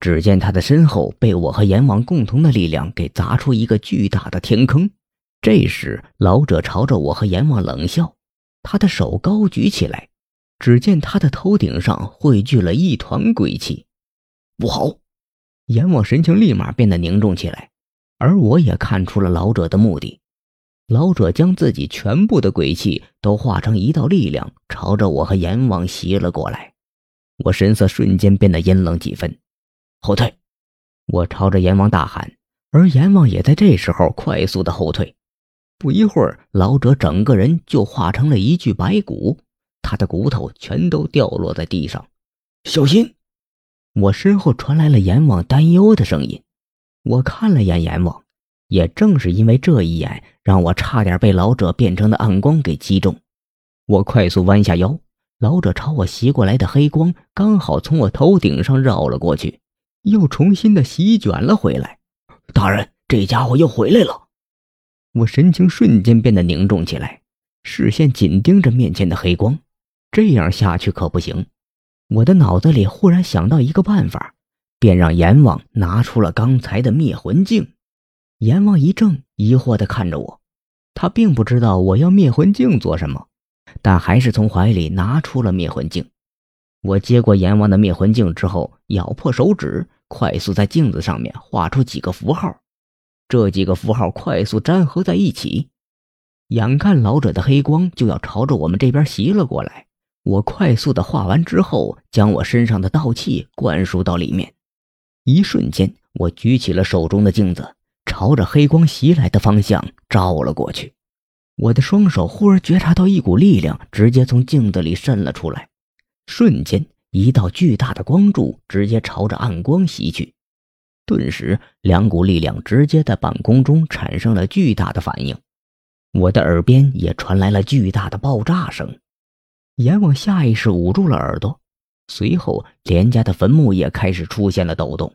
只见他的身后被我和阎王共同的力量给砸出一个巨大的天坑。这时，老者朝着我和阎王冷笑，他的手高举起来，只见他的头顶上汇聚了一团鬼气。不好！阎王神情立马变得凝重起来，而我也看出了老者的目的。老者将自己全部的鬼气都化成一道力量，朝着我和阎王袭了过来。我神色瞬间变得阴冷几分。后退！我朝着阎王大喊，而阎王也在这时候快速的后退。不一会儿，老者整个人就化成了一具白骨，他的骨头全都掉落在地上。小心！我身后传来了阎王担忧的声音。我看了眼阎王，也正是因为这一眼，让我差点被老者变成的暗光给击中。我快速弯下腰，老者朝我袭过来的黑光刚好从我头顶上绕了过去。又重新的席卷了回来，大人，这家伙又回来了。我神情瞬间变得凝重起来，视线紧盯着面前的黑光。这样下去可不行。我的脑子里忽然想到一个办法，便让阎王拿出了刚才的灭魂镜。阎王一怔，疑惑的看着我，他并不知道我要灭魂镜做什么，但还是从怀里拿出了灭魂镜。我接过阎王的灭魂镜之后，咬破手指，快速在镜子上面画出几个符号。这几个符号快速粘合在一起，眼看老者的黑光就要朝着我们这边袭了过来。我快速的画完之后，将我身上的道气灌输到里面。一瞬间，我举起了手中的镜子，朝着黑光袭来的方向照了过去。我的双手忽然觉察到一股力量，直接从镜子里渗了出来。瞬间，一道巨大的光柱直接朝着暗光袭去，顿时，两股力量直接在半空中产生了巨大的反应。我的耳边也传来了巨大的爆炸声，阎王下意识捂住了耳朵，随后，连家的坟墓也开始出现了抖动。